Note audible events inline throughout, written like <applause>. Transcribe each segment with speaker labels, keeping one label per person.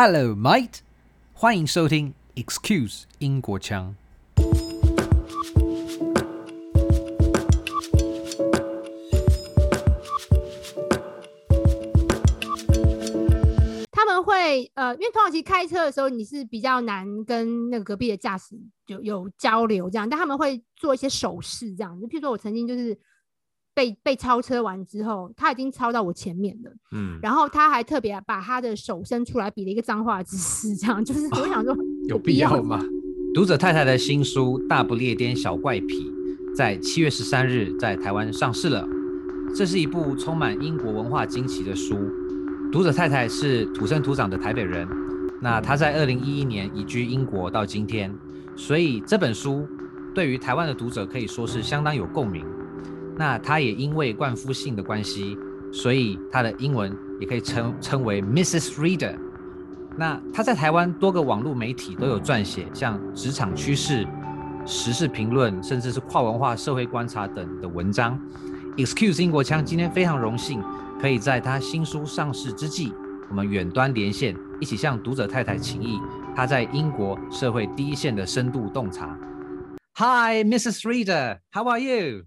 Speaker 1: Hello, mate！欢迎收听 Excuse 英国腔。
Speaker 2: 他们会呃，因为通常其实开车的时候你是比较难跟那个隔壁的驾驶有有交流这样，但他们会做一些手势这样。就譬如说我曾经就是。被被超车完之后，他已经超到我前面了。嗯，然后他还特别把他的手伸出来比了一个脏话姿势，这样就是我想说，<laughs>
Speaker 1: 有必要吗？读者太太的新书《大不列颠小怪癖》在七月十三日在台湾上市了。这是一部充满英国文化惊奇的书。读者太太是土生土长的台北人，那她在二零一一年移居英国到今天，所以这本书对于台湾的读者可以说是相当有共鸣。那他也因为冠夫姓的关系，所以他的英文也可以称称为 Mrs. Reader。那他在台湾多个网络媒体都有撰写，像职场趋势、时事评论，甚至是跨文化社会观察等的文章。Excuse 英国腔今天非常荣幸，可以在他新书上市之际，我们远端连线，一起向读者太太请益他在英国社会第一线的深度洞察。Hi, Mrs. Reader, how are you?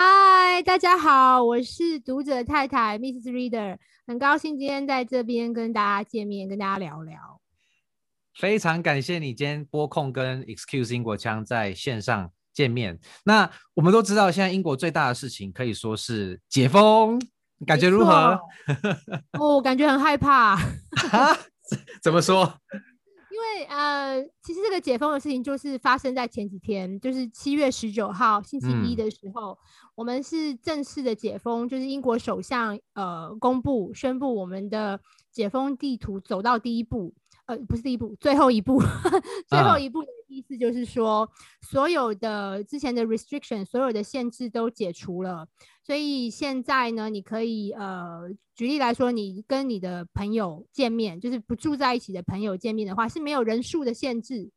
Speaker 2: 嗨，大家好，我是读者太太 Mrs. Reader，很高兴今天在这边跟大家见面，跟大家聊聊。
Speaker 1: 非常感谢你今天拨空跟 Excuse 英国腔在线上见面。那我们都知道，现在英国最大的事情可以说是解封，感觉如何？
Speaker 2: 哦，感觉很害怕。<laughs>
Speaker 1: 怎么说？
Speaker 2: 因为呃，其实这个解封的事情就是发生在前几天，就是七月十九号星期一的时候，嗯，我们是正式的解封，就是英国首相呃公布宣布我们的解封地图走到第一步。呃，不是第一步，最后一步，<laughs> 最后一步的意思就是说，啊、所有的之前的 restriction，所有的限制都解除了，所以现在呢，你可以呃，举例来说，你跟你的朋友见面，就是不住在一起的朋友见面的话，是没有人数的限制。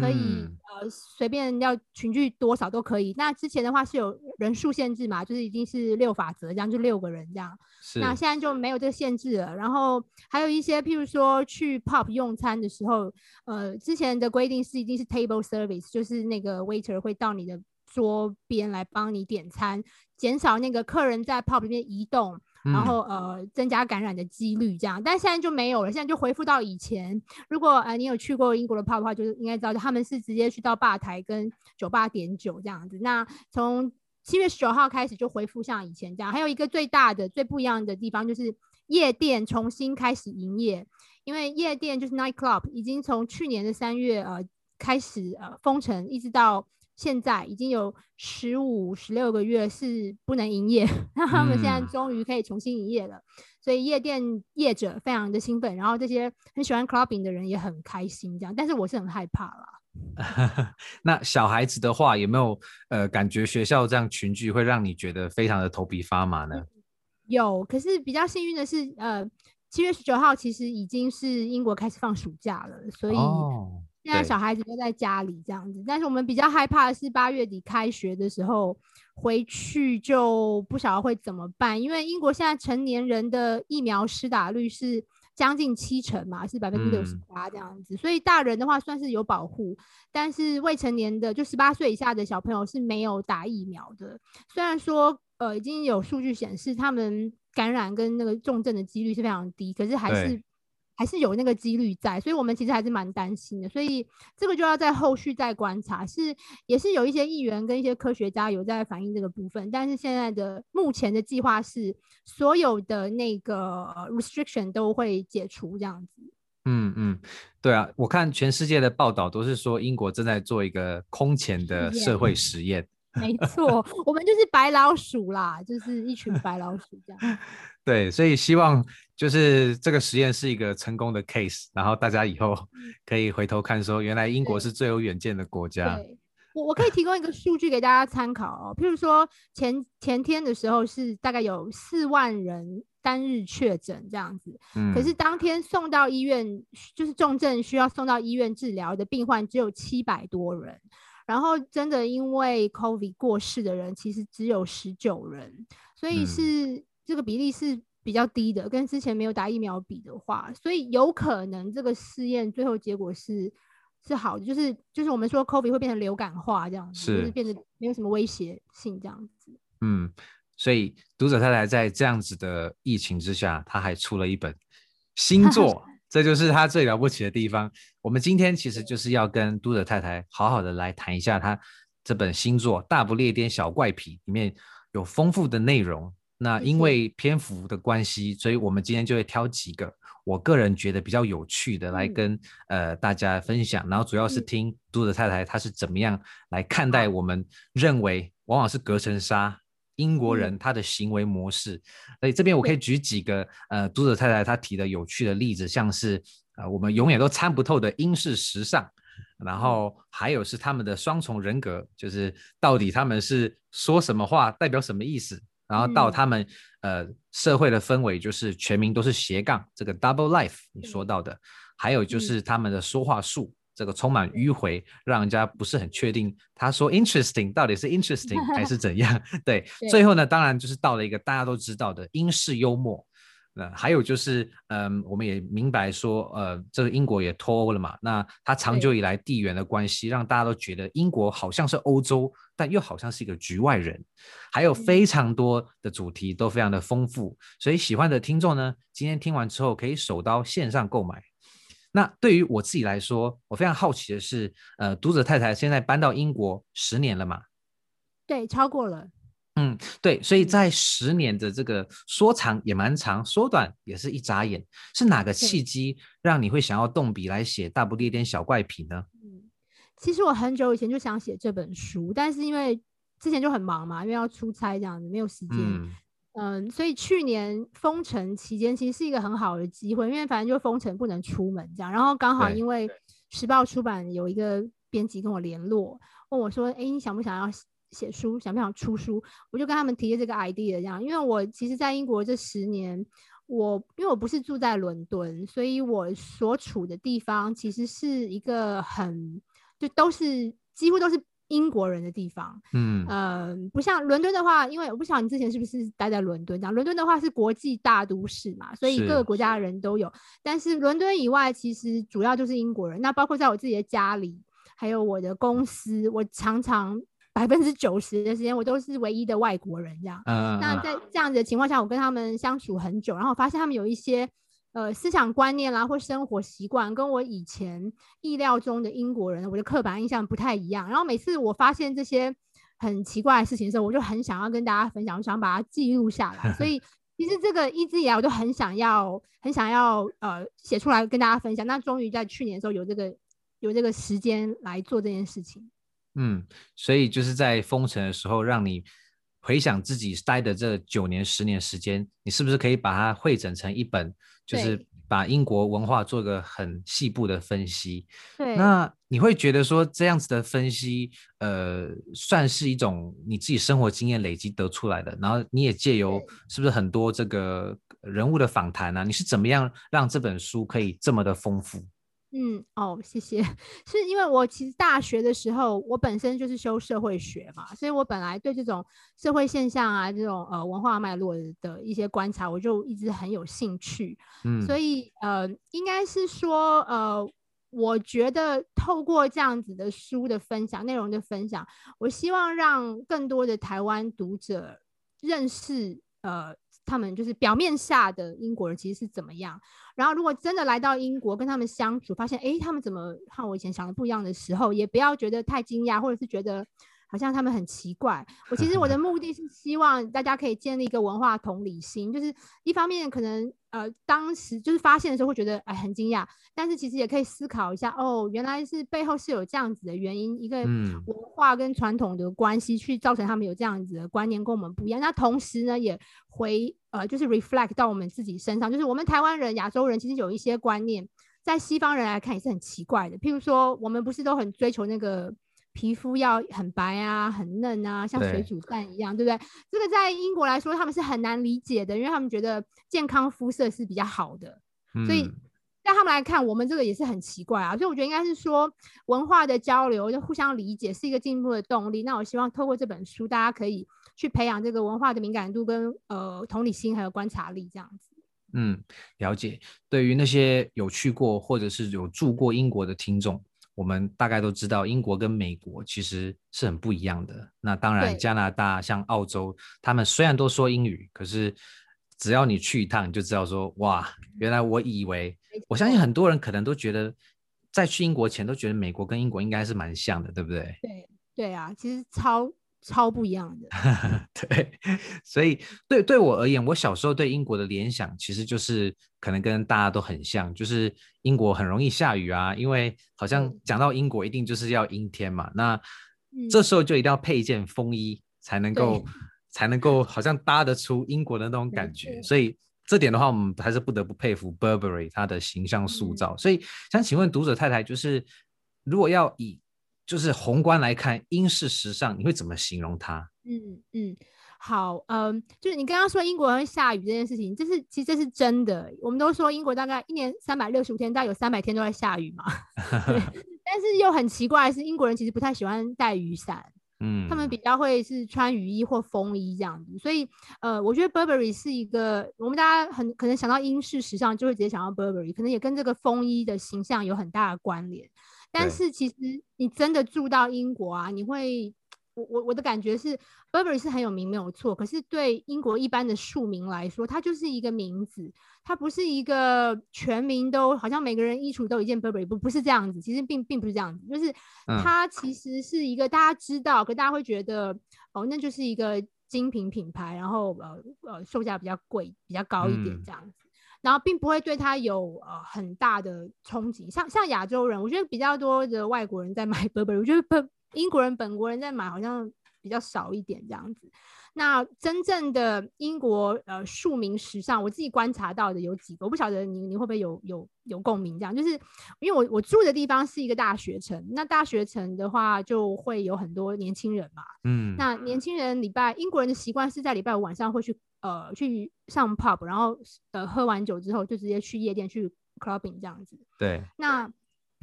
Speaker 2: 可以呃随便要群聚多少都可以。那之前的话是有人数限制嘛，就是已经是六法则这样，就六个人这样。那现在就没有这个限制了。然后还有一些，譬如说去 pop 用餐的时候，呃，之前的规定是一定是 table service，就是那个 waiter 会到你的桌边来帮你点餐，减少那个客人在 pop 里面移动。然后呃，增加感染的几率这样，但现在就没有了，现在就恢复到以前。如果呃你有去过英国的 pub 的话，就是应该知道他们是直接去到吧台跟酒吧点酒这样子。那从七月十九号开始就恢复像以前这样。还有一个最大的、最不一样的地方就是夜店重新开始营业，因为夜店就是 night club 已经从去年的三月呃开始呃封城，一直到。现在已经有十五、十六个月是不能营业，那他们现在终于可以重新营业了，嗯，所以夜店业者非常的兴奋，然后这些很喜欢 clubbing 的人也很开心，这样。但是我是很害怕啦。<laughs>
Speaker 1: 那小孩子的话，有没有呃感觉学校这样群聚会让你觉得非常的头皮发麻呢？
Speaker 2: 有，可是比较幸运的是，呃，七月十九号其实已经是英国开始放暑假了，所以。哦现在小孩子都在家里这样子，但是我们比较害怕的是八月底开学的时候回去就不晓得会怎么办，因为英国现在成年人的疫苗施打率是将近七成嘛，是百分之六十八这样子，嗯，所以大人的话算是有保护，但是未成年的就十八岁以下的小朋友是没有打疫苗的。虽然说呃已经有数据显示他们感染跟那个重症的几率是非常低，可是还是。还是有那个几率在，所以我们其实还是蛮担心的。所以这个就要在后续再观察，是也是有一些议员跟一些科学家有在反映这个部分。但是现在的目前的计划是，所有的那个 restriction 都会解除这样子。
Speaker 1: 嗯嗯，对啊，我看全世界的报道都是说英国正在做一个空前的社会实验。
Speaker 2: 没错，我们就是白老鼠啦，就是一群白老鼠这样。<laughs>
Speaker 1: 对，所以希望就是这个实验是一个成功的 case，然后大家以后可以回头看说，原来英国是最有远见的国家。
Speaker 2: 对，我我可以提供一个数据给大家参考哦，譬如说前前天的时候是大概有四万人单日确诊这样子，嗯，可是当天送到医院就是重症需要送到医院治疗的病患只有七百多人。然后真的因为 COVID 过世的人其实只有十九人，所以是、嗯、这个比例是比较低的，跟之前没有打疫苗比的话，所以有可能这个试验最后结果是是好的，就是就是我们说 COVID 会变成流感化这样子，是就是变得没有什么威胁性这样子。
Speaker 1: 嗯，所以读者太太在这样子的疫情之下，他还出了一本新作，<laughs> 这就是他最了不起的地方。我们今天其实就是要跟读者太太好好的来谈一下她这本新作《大不列颠小怪癖》里面有丰富的内容。那因为篇幅的关系，所以我们今天就会挑几个我个人觉得比较有趣的来跟、嗯、呃大家分享，然后主要是听读者太太她是怎么样来看待我们认为往往是隔层纱英国人他的行为模式。所以这边我可以举几个呃读者太太她提的有趣的例子，像是呃我们永远都参不透的英式时尚，然后还有是他们的双重人格，就是到底他们是说什么话代表什么意思。然后到他们、嗯、呃社会的氛围，就是全民都是斜杠，这个 double life 你说到的，还有就是他们的说话术，嗯、这个充满迂回，让人家不是很确定他说 interesting 到底是 <laughs> interesting 还是怎样。对，对最后呢，当然就是到了一个大家都知道的英式幽默。那还有就是，嗯，我们也明白说，呃，这个英国也脱欧了嘛。那它长久以来地缘的关系，让大家都觉得英国好像是欧洲，但又好像是一个局外人。还有非常多的主题都非常的丰富，所以喜欢的听众呢，今天听完之后可以手刀线上购买。那对于我自己来说，我非常好奇的是，呃，读者太太现在搬到英国十年了嘛？
Speaker 2: 对，超过了。
Speaker 1: 嗯，对，所以在十年的这个说长也蛮长，说短也是一眨眼。是哪个契机让你会想要动笔来写《大不列颠小怪癖》呢？
Speaker 2: 嗯，其实我很久以前就想写这本书，但是因为之前就很忙嘛，因为要出差这样子，没有时间。嗯，嗯，所以去年封城期间其实是一个很好的机会，因为反正就封城不能出门这样，然后刚好因为时报出版有一个编辑跟我联络，问我说：“哎，你想不想要？”写书想不想出书？我就跟他们提了这个 idea，这样，因为我其实，在英国这十年，我因为我不是住在伦敦，所以我所处的地方其实是一个很就都是几乎都是英国人的地方，嗯呃，不像伦敦的话，因为我不晓得你之前是不是待在伦敦这样，伦敦的话是国际大都市嘛，所以各个国家的人都有，但是伦敦以外，其实主要就是英国人。那包括在我自己的家里，还有我的公司，我常常。百分之九十的时间，我都是唯一的外国人，这样。嗯。那在这样子的情况下，我跟他们相处很久，然后我发现他们有一些呃思想观念啦，或生活习惯，跟我以前意料中的英国人，我的刻板印象不太一样。然后每次我发现这些很奇怪的事情的时候，我就很想要跟大家分享，我想把它记录下来。所 <laughs> 以其实这个一直以来，我都很想要，很想要呃写出来跟大家分享。那终于在去年的时候，有这个有这个时间来做这件事情。
Speaker 1: 嗯，所以就是在封城的时候，让你回想自己待的这九年、十年时间，你是不是可以把它汇整成一本，就是把英国文化做个很细部的分析？对。那你会觉得说这样子的分析，呃，算是一种你自己生活经验累积得出来的，然后你也借由是不是很多这个人物的访谈啊？你是怎么样让这本书可以这么的丰富？
Speaker 2: 嗯哦，谢谢。<laughs> 是因为我其实大学的时候，我本身就是修社会学嘛，所以我本来对这种社会现象啊，这种呃文化脉络的一些观察，我就一直很有兴趣。嗯，所以呃，应该是说呃，我觉得透过这样子的书的分享，内容的分享，我希望让更多的台湾读者认识呃。他们就是表面下的英国人，其实是怎么样？然后如果真的来到英国跟他们相处，发现哎，他们怎么和我以前想的不一样的时候，也不要觉得太惊讶，或者是觉得。好像他们很奇怪。我其实我的 <laughs> 目的是希望大家可以建立一个文化同理心，就是一方面可能呃当时就是发现的时候会觉得哎很惊讶，但是其实也可以思考一下哦，原来是背后是有这样子的原因，一个文化跟传统的关系去造成他们有这样子的观念跟我们不一样。那同时呢也回呃就是 reflect 到我们自己身上，就是我们台湾人、亚洲人其实有一些观念在西方人来看也是很奇怪的，譬如说我们不是都很追求那个。皮肤要很白啊，很嫩啊，像水煮蛋一样，对，对不对？这个在英国来说，他们是很难理解的，因为他们觉得健康肤色是比较好的。嗯、所以在他们来看，我们这个也是很奇怪啊。所以我觉得应该是说文化的交流，就互相理解是一个进步的动力。那我希望透过这本书，大家可以去培养这个文化的敏感度跟呃同理心还有观察力这样子。
Speaker 1: 嗯，了解。对于那些有去过或者是有住过英国的听众，我们大概都知道，英国跟美国其实是很不一样的。那当然，加拿大像澳洲，他们虽然都说英语，可是只要你去一趟，你就知道说，哇，原来我以为，我相信很多人可能都觉得，在去英国前都觉得美国跟英国应该是蛮像的，对不对？
Speaker 2: 对，对啊，其实超。超不一样的，<laughs>
Speaker 1: 对，所以对对我而言，我小时候对英国的联想其实就是可能跟大家都很像，就是英国很容易下雨啊，因为好像讲到英国一定就是要阴天嘛，那这时候就一定要配一件风衣才能够。<laughs> 才能够好像搭得出英国的那种感觉，所以这点的话，我们还是不得不佩服 Burberry 它的形象塑造。所以想请问读者太太，就是如果要以就是宏观来看，英式时尚，你会怎么形容它？
Speaker 2: 嗯嗯，好，嗯，就是你刚刚说英国会下雨这件事情，这是其实这是真的。我们都说英国大概一年三百六十五天，大概有三百天都在下雨嘛。<laughs> 但是又很奇怪的是，英国人其实不太喜欢带雨伞，嗯，他们比较会是穿雨衣或风衣这样子。所以，呃，我觉得 Burberry 是一个，我们大家很可能想到英式时尚，就会直接想到 Burberry，可能也跟这个风衣的形象有很大的关联。但是其实你真的住到英国啊，你会，我我我的感觉是，Burberry 是很有名没有错，可是对英国一般的庶民来说，它就是一个名字，它不是一个全民都好像每个人衣橱都有一件 Burberry，不不是这样子，其实并并不是这样子，就是它其实是一个大家知道，可大家会觉得哦，那就是一个精品品牌，然后呃呃售价比较贵，比较高一点这样子。然后并不会对他有呃很大的冲击，像像亚洲人，我觉得比较多的外国人在买 <laughs> Burberry，我觉得本英国人本国人在买好像比较少一点这样子。那真正的英国呃庶民时尚，我自己观察到的有几个，我不晓得你你会不会有有有共鸣这样，就是因为我我住的地方是一个大学城，那大学城的话就会有很多年轻人嘛，嗯，那年轻人礼拜英国人的习惯是在礼拜五晚上会去。呃，去上 pub，然后呃喝完酒之后就直接去夜店去 clubbing 这样子。
Speaker 1: 对。
Speaker 2: 那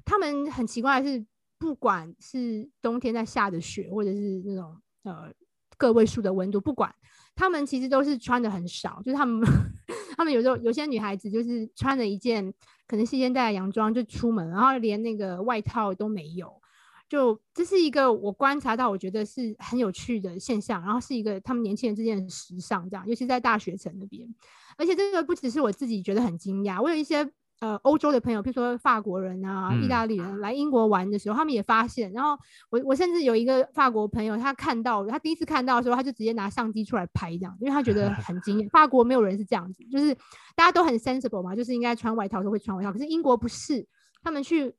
Speaker 2: 他们很奇怪的是，不管是冬天在下着雪，或者是那种呃个位数的温度，不管他们其实都是穿的很少，就是他们 <laughs> 他们有时候有些女孩子就是穿了一件可能是一件带洋装就出门，然后连那个外套都没有。就这是一个我观察到，我觉得是很有趣的现象，然后是一个他们年轻人之间的时尚，这样，尤其在大学城那边。而且这个不只是我自己觉得很惊讶，我有一些呃欧洲的朋友，比如说法国人啊、意大利人来英国玩的时候，嗯、他们也发现。然后我我甚至有一个法国朋友，他看到他第一次看到的时候，他就直接拿相机出来拍这样，因为他觉得 <laughs> 很惊艳。法国没有人是这样子，就是大家都很 sensible 嘛，就是应该穿外套都会穿外套，可是英国不是，他们去。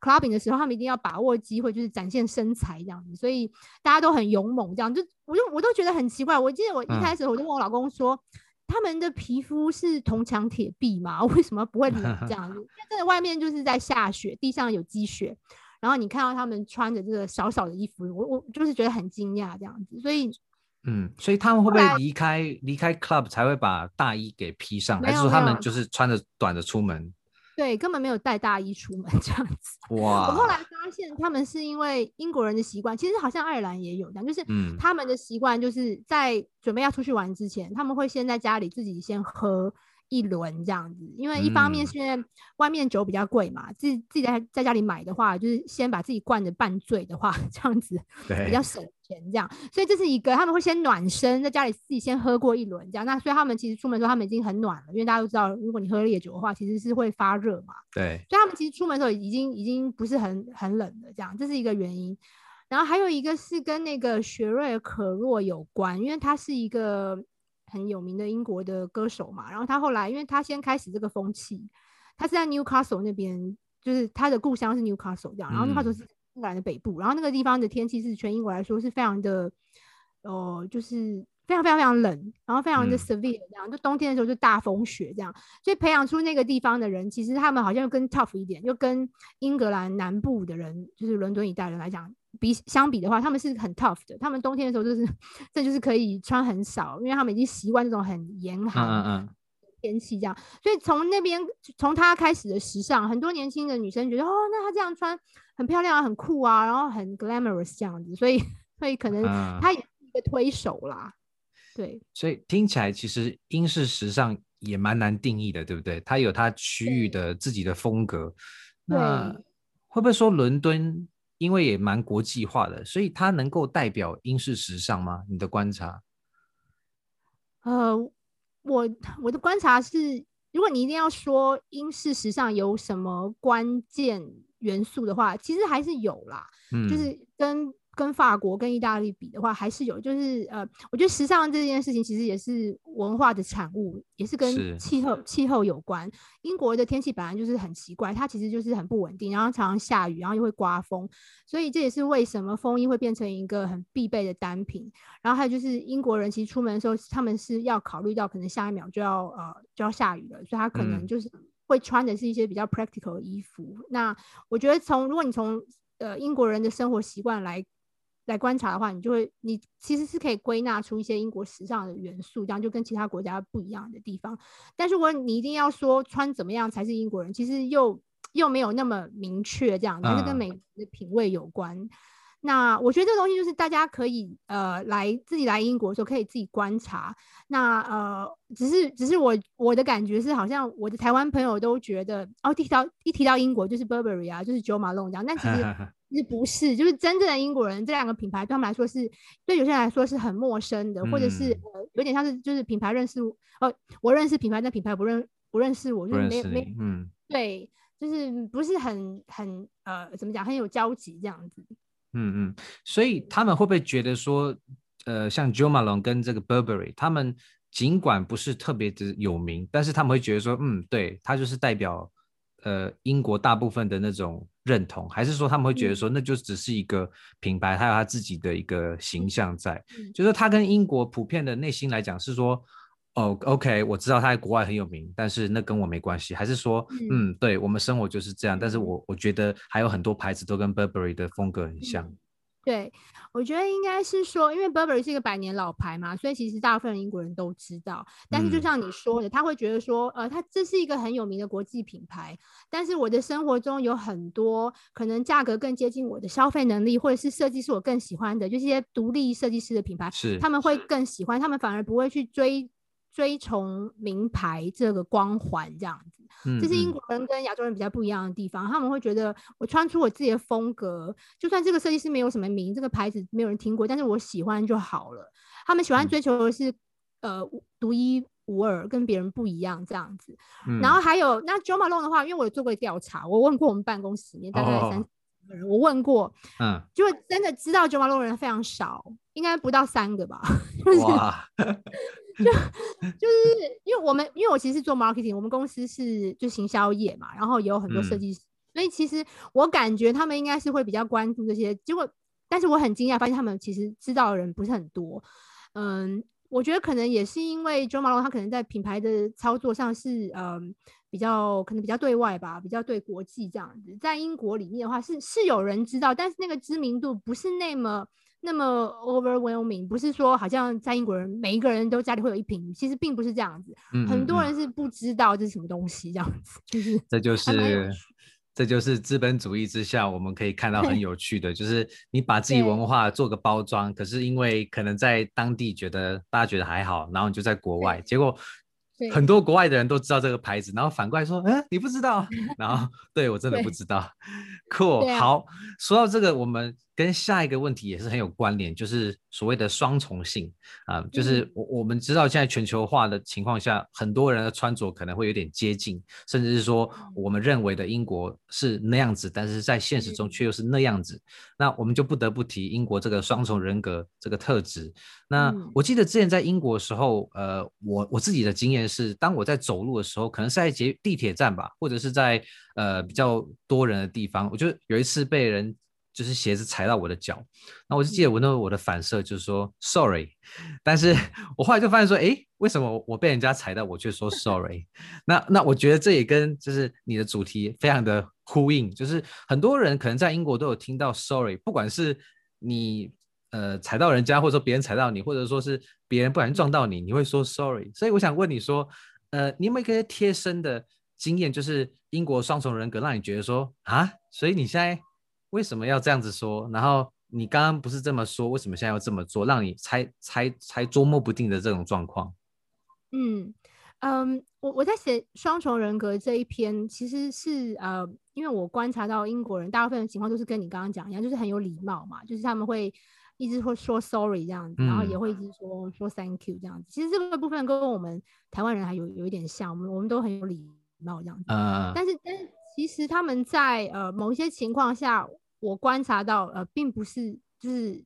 Speaker 2: clubbing 的时候，他们一定要把握机会，就是展现身材这样子，所以大家都很勇猛，这样就我就我都觉得很奇怪。我记得我一开始我就问我老公说，嗯、他们的皮肤是铜墙铁壁吗？<laughs> 为什么不会冷这样子？因为真的外面就是在下雪，地上有积雪，然后你看到他们穿着这个小小的衣服，我我就是觉得很惊讶这样子。所以，
Speaker 1: 嗯，所以他们会不会离开离开 club 才会把大衣给披上，还是说他们就是穿着短的出门？
Speaker 2: 对，根本没有带大衣出门 <laughs> 这样子。哇！我后来发现，他们是因为英国人的习惯，其实好像爱尔兰也有这样，就是他们的习惯就是在准备要出去玩之前，他们会先在家里自己先喝。一轮这样子，因为一方面是因为外面酒比较贵嘛，嗯、自己自己在在家里买的话，就是先把自己灌的半醉的话，<laughs> 这样子比较省钱，这样，所以这是一个他们会先暖身，在家里自己先喝过一轮这样，那所以他们其实出门的时候他们已经很暖了，因为大家都知道，如果你喝烈酒的话，其实是会发热嘛，
Speaker 1: 对，
Speaker 2: 所以他们其实出门的时候已经已经不是很很冷了，这样，这是一个原因。然后还有一个是跟那个雪瑞可若有关，因为它是一个。很有名的英国的歌手嘛，然后他后来，因为他先开始这个风气，他是在 Newcastle 那边，就是他的故乡是 Newcastle 这样，然后 Newcastle 是英格兰的北部，然后那个地方的天气是全英国来说是非常的，哦、呃，就是非常非常非常冷，然后非常的 severe 这样，就冬天的时候就大风雪这样，所以培养出那个地方的人，其实他们好像又更 tough 一点，又跟英格兰南部的人，就是伦敦一带人来讲。比相比的话，他们是很 tough 的。他们冬天的时候就是，<laughs> 这就是可以穿很少，因为他们已经习惯这种很严寒天气这样。所以从那边从他开始的时尚，很多年轻的女生觉得哦，那他这样穿很漂亮啊，很酷啊，然后很 glamorous 这样子，所以所以可能他也是一个推手啦。对，
Speaker 1: 所以听起来其实英式时尚也蛮难定义的，对不对？它有它区域的自己的风格。那会不会说伦敦因为也蛮国际化的，所以它能够代表英式时尚吗？你的观察？
Speaker 2: 呃，我我的观察是，如果你一定要说英式时尚有什么关键元素的话，其实还是有啦，嗯，就是跟。跟法国跟意大利比的话，还是有，就是呃，我觉得时尚这件事情其实也是文化的产物，也是跟气候气候有关。英国的天气本来就是很奇怪，它其实就是很不稳定，然后常常下雨，然后又会刮风，所以这也是为什么风衣会变成一个很必备的单品。然后还有就是英国人其实出门的时候，他们是要考虑到可能下一秒就要呃就要下雨了，所以他可能就是会穿的是一些比较 practical 的衣服。嗯、那我觉得从如果你从呃英国人的生活习惯来。来观察的话，你就会，你其实是可以归纳出一些英国时尚的元素，这样就跟其他国家不一样的地方。但是如果你一定要说穿怎么样才是英国人，其实又又没有那么明确，这样，还是跟美国的品味有关。嗯。那我觉得这个东西就是大家可以呃来自己来英国的时候可以自己观察。那呃只是只是我我的感觉是，好像我的台湾朋友都觉得哦，提到一提到英国就是 Burberry 啊，就是 Jo Malone 这样，但其实。<laughs> 其实不是，就是真正的英国人，这两个品牌对他们来说是，对有些人来说是很陌生的，嗯、或者是呃有点像是就是品牌认识我，呃我认识品牌，但品牌不认不认识我，就是没没嗯对，就是不是很很呃怎么讲很有交集这样子。
Speaker 1: 嗯嗯，所以他们会不会觉得说，呃像 Jo Malone 跟这个 Burberry，他们尽管不是特别的有名，但是他们会觉得说，嗯，对，他就是代表呃英国大部分的那种。认同，还是说他们会觉得说，那就只是一个品牌，他有他自己的一个形象在，就是他跟英国普遍的内心来讲是说，哦，OK，我知道他在国外很有名，但是那跟我没关系，还是说，嗯，对我们生活就是这样，但是我我觉得还有很多牌子都跟 Burberry 的风格很像。
Speaker 2: 对，我觉得应该是说，因为 Burberry 是一个百年老牌嘛，所以其实大部分英国人都知道。但是就像你说的，他会觉得说，呃，他这是一个很有名的国际品牌，但是我的生活中有很多可能价格更接近我的消费能力，或者是设计是我更喜欢的，就是一些独立设计师的品牌，是他们会更喜欢，他们反而不会去追追崇名牌这个光环这样子。这是英国人跟亚洲人比较不一样的地方，他们会觉得我穿出我自己的风格，就算这个设计师没有什么名，这个牌子没有人听过，但是我喜欢就好了。他们喜欢追求的是，嗯、呃，独一无二，跟别人不一样这样子。嗯、然后还有那 Jo Malone 的话，因为我有做过调查，我问过我们办公室里面大概三十个人，哦、我问过，嗯，就真的知道 Jo Malone 人非常少，应该不到三个吧。<laughs> 哇。<laughs> 就就是因为我们，因为我其实是做 marketing，我们公司是就行销业嘛，然后也有很多设计师，嗯、所以其实我感觉他们应该是会比较关注这些。结果，但是我很惊讶，发现他们其实知道的人不是很多。嗯，我觉得可能也是因为 Jo Malone 他可能在品牌的操作上是嗯比较可能比较对外吧，比较对国际这样子。在英国里面的话是是有人知道，但是那个知名度不是那么。那么 overwhelming 不是说好像在英国人每一个人都家里会有一瓶，其实并不是这样子，嗯嗯嗯，很多人是不知道这是什么东西，这样子就是
Speaker 1: 这就是这就是资本主义之下我们可以看到很有趣的，就是你把自己文化做个包装，可是因为可能在当地觉得大家觉得还好，然后你就在国外，结果很多国外的人都知道这个牌子，然后反过来说，嗯，你不知道，<laughs> 然后对我真的不知道，<laughs> cool，啊，好，说到这个我们。跟下一个问题也是很有关联，就是所谓的双重性。啊、呃，就是我我们知道现在全球化的情况下，很多人的穿着可能会有点接近，甚至是说我们认为的英国是那样子，但是在现实中却又是那样子，那我们就不得不提英国这个双重人格这个特质。那我记得之前在英国的时候，呃，我我自己的经验是，当我在走路的时候，可能是在捷地铁站吧，或者是在呃比较多人的地方，我就有一次被人。就是鞋子踩到我的脚，那我就记得我那我的反射就是说 sorry，但是我后来就发现说，诶，为什么我被人家踩到，我却说 sorry？<laughs> 那那我觉得这也跟就是你的主题非常的呼应，就是很多人可能在英国都有听到 sorry，不管是你呃踩到人家，或者说别人踩到你，或者说是别人不小心撞到你，你会说 sorry。所以我想问你说，呃，你有没有一个贴身的经验，就是英国双重人格，让你觉得说啊，所以你现在为什么要这样子说？然后你刚刚不是这么说，为什么现在要这么做？让你猜猜猜捉摸不定的这种状况。
Speaker 2: 嗯嗯，我我在写双重人格这一篇，其实是呃，因为我观察到英国人大部分的情况都是跟你刚刚讲一样，就是很有礼貌嘛，就是他们会。一直会说 sorry 这样子，然后也会一直说、嗯、说 thank you 这样子。其实这个部分跟我们台湾人还有有一点像，我们我们都很有礼貌这样子。嗯、但是但是其实他们在呃某一些情况下，我观察到呃并不是就是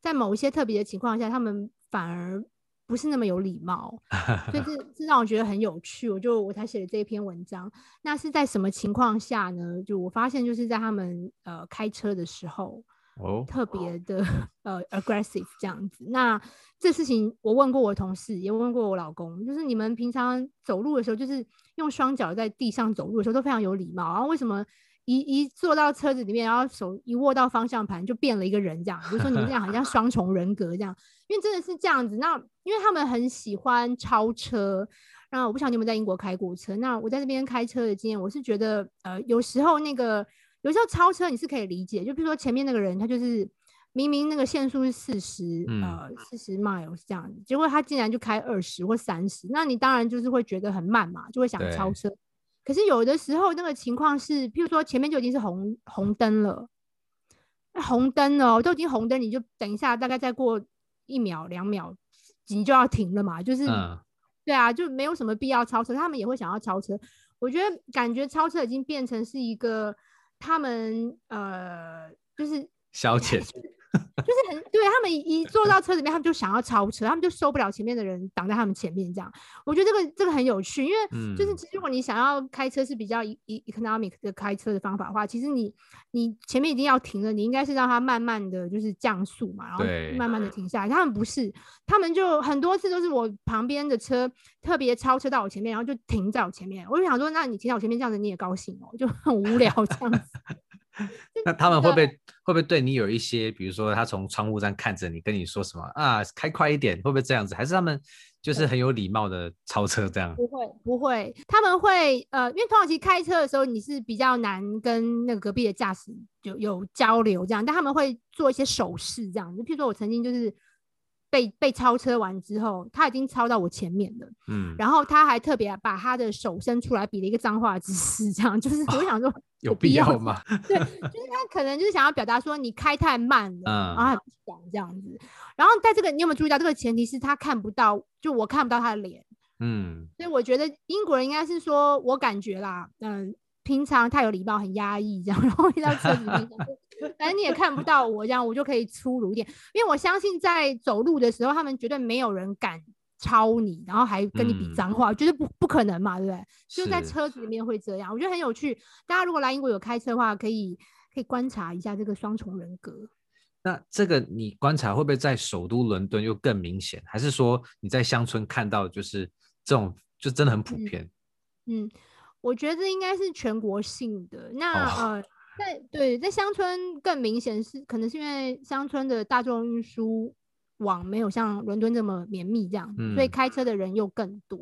Speaker 2: 在某一些特别的情况下，他们反而不是那么有礼貌，<laughs> 所以这这让我觉得很有趣。我就我才写了这一篇文章。那是在什么情况下呢？就我发现就是在他们呃开车的时候。
Speaker 1: 哦，
Speaker 2: 特别的呃 aggressive 这样子，那这事情我问过我同事，也问过我老公，就是你们平常走路的时候，就是用双脚在地上走路的时候都非常有礼貌，然后为什么一一坐到车子里面，然后手一握到方向盘就变了一个人这样，比如说你们这样好像 <laughs> 双重人格这样，因为真的是这样子。那因为他们很喜欢超车，那我不晓得你们在英国开过车，那我在这边开车的经验，我是觉得呃有时候那个。有时候超车你是可以理解，就比如说前面那个人，他就是明明那个限速是四十，呃，四十 miles 这样子，结果他竟然就开二十或三十，那你当然就是会觉得很慢嘛，就会想超车。可是有的时候那个情况是，譬如说前面就已经是红红灯了，红灯哦，都已经红灯，你就等一下，大概再过一秒两秒，你就要停了嘛，就是，嗯、对啊，就没有什么必要超车，他们也会想要超车。我觉得感觉超车已经变成是一个。他们呃，就是
Speaker 1: 消遣。<laughs>
Speaker 2: 就是很对，他们一坐到车里面，他们就想要超车，他们就受不了前面的人挡在他们前面这样。我觉得这个这个很有趣，因为就是其实如果你想要开车是比较 economic 的开车的方法的话，其实你你前面已经要停了，你应该是让他慢慢的就是降速嘛，然后慢慢的停下来。他们不是，他们就很多次都是我旁边的车特别超车到我前面，然后就停在我前面。我就想说，那你停在我前面这样子你也高兴哦，就很无聊这样子。<laughs>
Speaker 1: 那他们会不会会不会对你有一些，比如说他从窗户上看着你，跟你说什么啊？开快一点，会不会这样子？还是他们就是很有礼貌的超车这样？
Speaker 2: 不会不会，他们会呃，因为通常其实开车的时候你是比较难跟那个隔壁的驾驶有有交流这样，但他们会做一些手势这样。就譬如说我曾经就是。被被超车完之后，他已经超到我前面了，嗯，然后他还特别把他的手伸出来比了一个脏话姿势，这样就是我想说有，
Speaker 1: 有必要吗？<laughs>
Speaker 2: 对，就是他可能就是想要表达说你开太慢了，嗯，然后还不讲这样子。然后在这个你有没有注意到这个前提是他看不到，就我看不到他的脸，嗯，所以我觉得英国人应该是说，我感觉啦，嗯，平常太有礼貌，很压抑这样，然后一到车子里面。反正你也看不到我这样，我就可以粗鲁一点，因为我相信在走路的时候，他们绝对没有人敢超你，然后还跟你比脏话，绝对不不可能嘛，对不对？就在车子里面会这样，我觉得很有趣。大家如果来英国有开车的话，可以可以观察一下这个双重人格。
Speaker 1: 那这个你观察会不会在首都伦敦又更明显？还是说你在乡村看到就是这种就真的很普遍？
Speaker 2: 嗯，嗯，我觉得应该是全国性的。那、哦、呃。在对，在乡村更明显是，可能是因为乡村的大众运输网没有像伦敦这么绵密这样，嗯，所以开车的人又更多，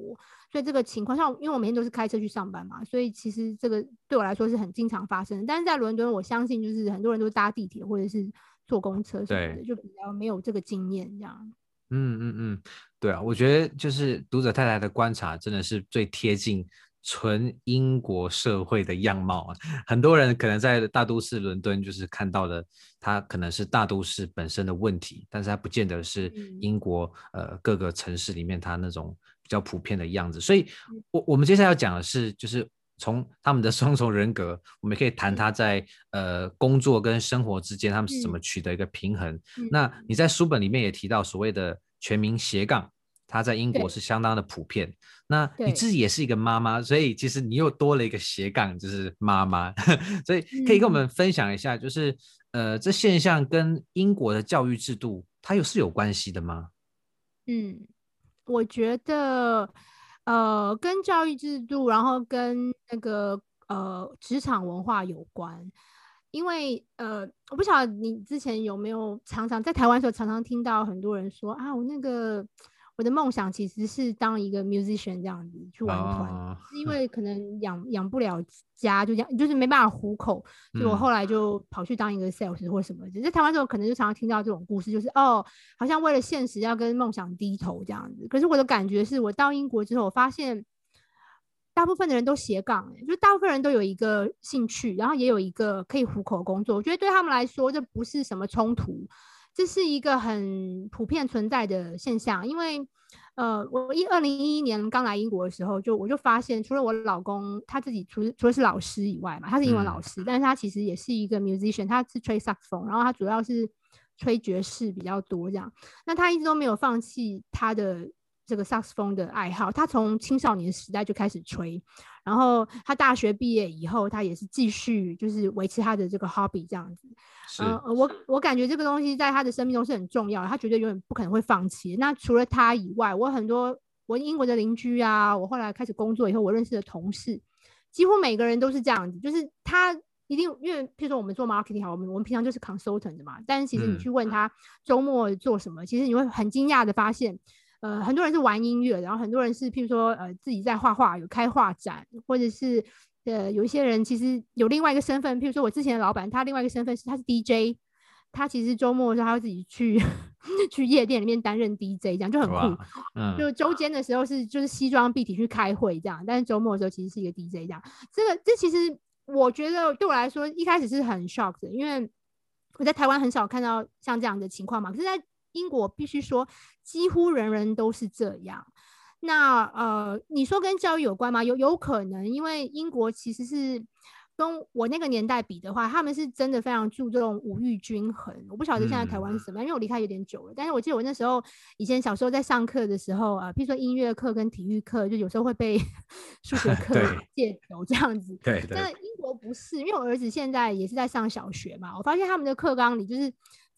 Speaker 2: 所以这个情况像，因为我每天都是开车去上班嘛，所以其实这个对我来说是很经常发生的。但是在伦敦，我相信就是很多人都搭地铁或者是坐公车什么的，就比较没有这个经验这样。
Speaker 1: 嗯嗯嗯，对啊，我觉得就是读者太太的观察真的是最贴近。纯英国社会的样貌啊，很多人可能在大都市伦敦就是看到的，它可能是大都市本身的问题，但是它不见得是英国呃各个城市里面它那种比较普遍的样子。所以，我我们接下来要讲的是，就是从他们的双重人格，我们可以谈他在呃工作跟生活之间他们是怎么取得一个平衡。那你在书本里面也提到所谓的全民斜杠。他在英国是相当的普遍。那你自己也是一个妈妈，所以其实你又多了一个斜杠，就是妈妈。<laughs> 所以可以跟我们分享一下，就是、嗯、呃，这现象跟英国的教育制度，它又是有关系的吗？
Speaker 2: 嗯，我觉得呃，跟教育制度，然后跟那个呃职场文化有关。因为呃，我不晓得你之前有没有常常在台湾的时候，常常听到很多人说啊，我那个。我的梦想其实是当一个 musician 这样子去玩团，哦、是因 <laughs> 为可能养养不了家，就这样就是没办法糊口，所以我后来就跑去当一个 sales 或什么。只是、嗯、台湾时候可能就常常听到这种故事，就是哦，好像为了现实要跟梦想低头这样子。可是我的感觉是我到英国之后，我发现大部分的人都斜杠、欸，就大部分人都有一个兴趣，然后也有一个可以糊口的工作。我觉得对他们来说，这不是什么冲突。这是一个很普遍存在的现象，因为，呃，我一二零一一年刚来英国的时候，就我就发现，除了我老公他自己除除了是老师以外嘛，他是英文老师，嗯、但是他其实也是一个 musician，他是吹萨克斯风，然后他主要是吹爵士比较多这样。那他一直都没有放弃他的这个萨克斯风的爱好，他从青少年时代就开始吹。然后他大学毕业以后，他也是继续就是维持他的这个 hobby 这样子。是呃，我我感觉这个东西在他的生命中是很重要的，他绝对永远不可能会放弃。那除了他以外，我很多我英国的邻居啊，我后来开始工作以后，我认识的同事，几乎每个人都是这样子，就是他一定因为，譬如说我们做 marketing 好，我们我们平常就是 consultant 的嘛，但是其实你去问他周末做什么，嗯、其实你会很惊讶的发现。呃，很多人是玩音乐，然后很多人是，譬如说，呃，自己在画画，有开画展，或者是，呃，有一些人其实有另外一个身份，譬如说我之前的老板，他另外一个身份是他是 DJ，他其实周末的时候他会自己去 <laughs> 去夜店里面担任 DJ，这样就很酷。嗯，就周间的时候是就是西装笔挺去开会这样，但是周末的时候其实是一个 DJ 这样。这个这其实我觉得对我来说一开始是很 shock 的，因为我在台湾很少看到像这样的情况嘛，可是，在英国必须说，几乎人人都是这样。那呃，你说跟教育有关吗？有有可能，因为英国其实是跟我那个年代比的话，他们是真的非常注重五育均衡。我不晓得现在台湾是什么样，嗯、因为我离开有点久了。但是我记得我那时候以前小时候在上课的时候啊，呃、譬如说音乐课跟体育课，就有时候会被 <laughs> 数学课 <laughs> 借走这样子。<laughs> 对。但英国不是，因为我儿子现在也是在上小学嘛，我发现他们的课纲里就是。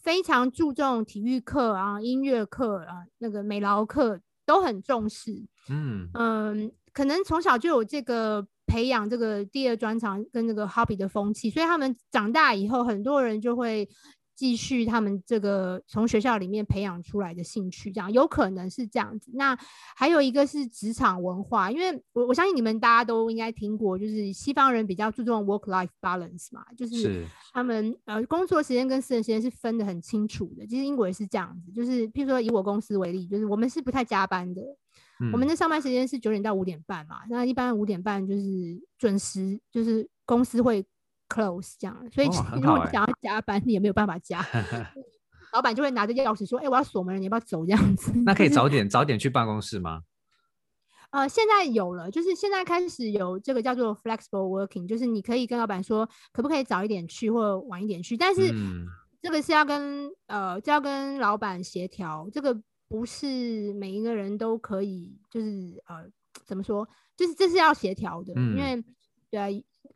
Speaker 2: 非常注重体育课啊，音乐课啊，那个美劳课都很重视。嗯嗯，可能从小就有这个培养这个第二专长跟那个 hobby 的风气，所以他们长大以后，很多人就会。继续他们这个从学校里面培养出来的兴趣，这样有可能是这样子。那还有一个是职场文化，因为我我相信你们大家都应该听过，就是西方人比较注重 work-life balance 嘛，就是他们是呃工作时间跟私人时间是分得很清楚的。其实英国也是这样子，就是譬如说以我公司为例，就是我们是不太加班的，嗯、我们的上班时间是九点到五点半嘛，那一般五点半就是准时，就是公司会。Close 这样，所以如果你想要加班，你也没有办法加。<laughs> 老板就会拿着钥匙说：“哎，我要锁门了，你要不要走？”这样子。
Speaker 1: 那可以早点早点去办公室吗？<laughs>
Speaker 2: 呃，现在有了，就是现在开始有这个叫做 flexible working，就是你可以跟老板说，可不可以早一点去或晚一点去。但是这个是要跟呃，就要跟老板协调，这个不是每一个人都可以，就是呃，怎么说？就是这是要协调的，因为对啊。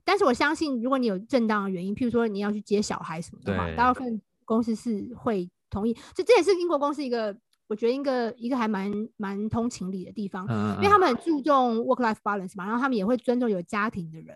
Speaker 2: 但是我相信，如果你有正当的原因，譬如说你要去接小孩什么的话，大部分公司是会同意。就这也是英国公司一个，我觉得一个一个还蛮蛮通情理的地方，嗯嗯因为他们很注重 work-life balance 嘛，然后他们也会尊重有家庭的人，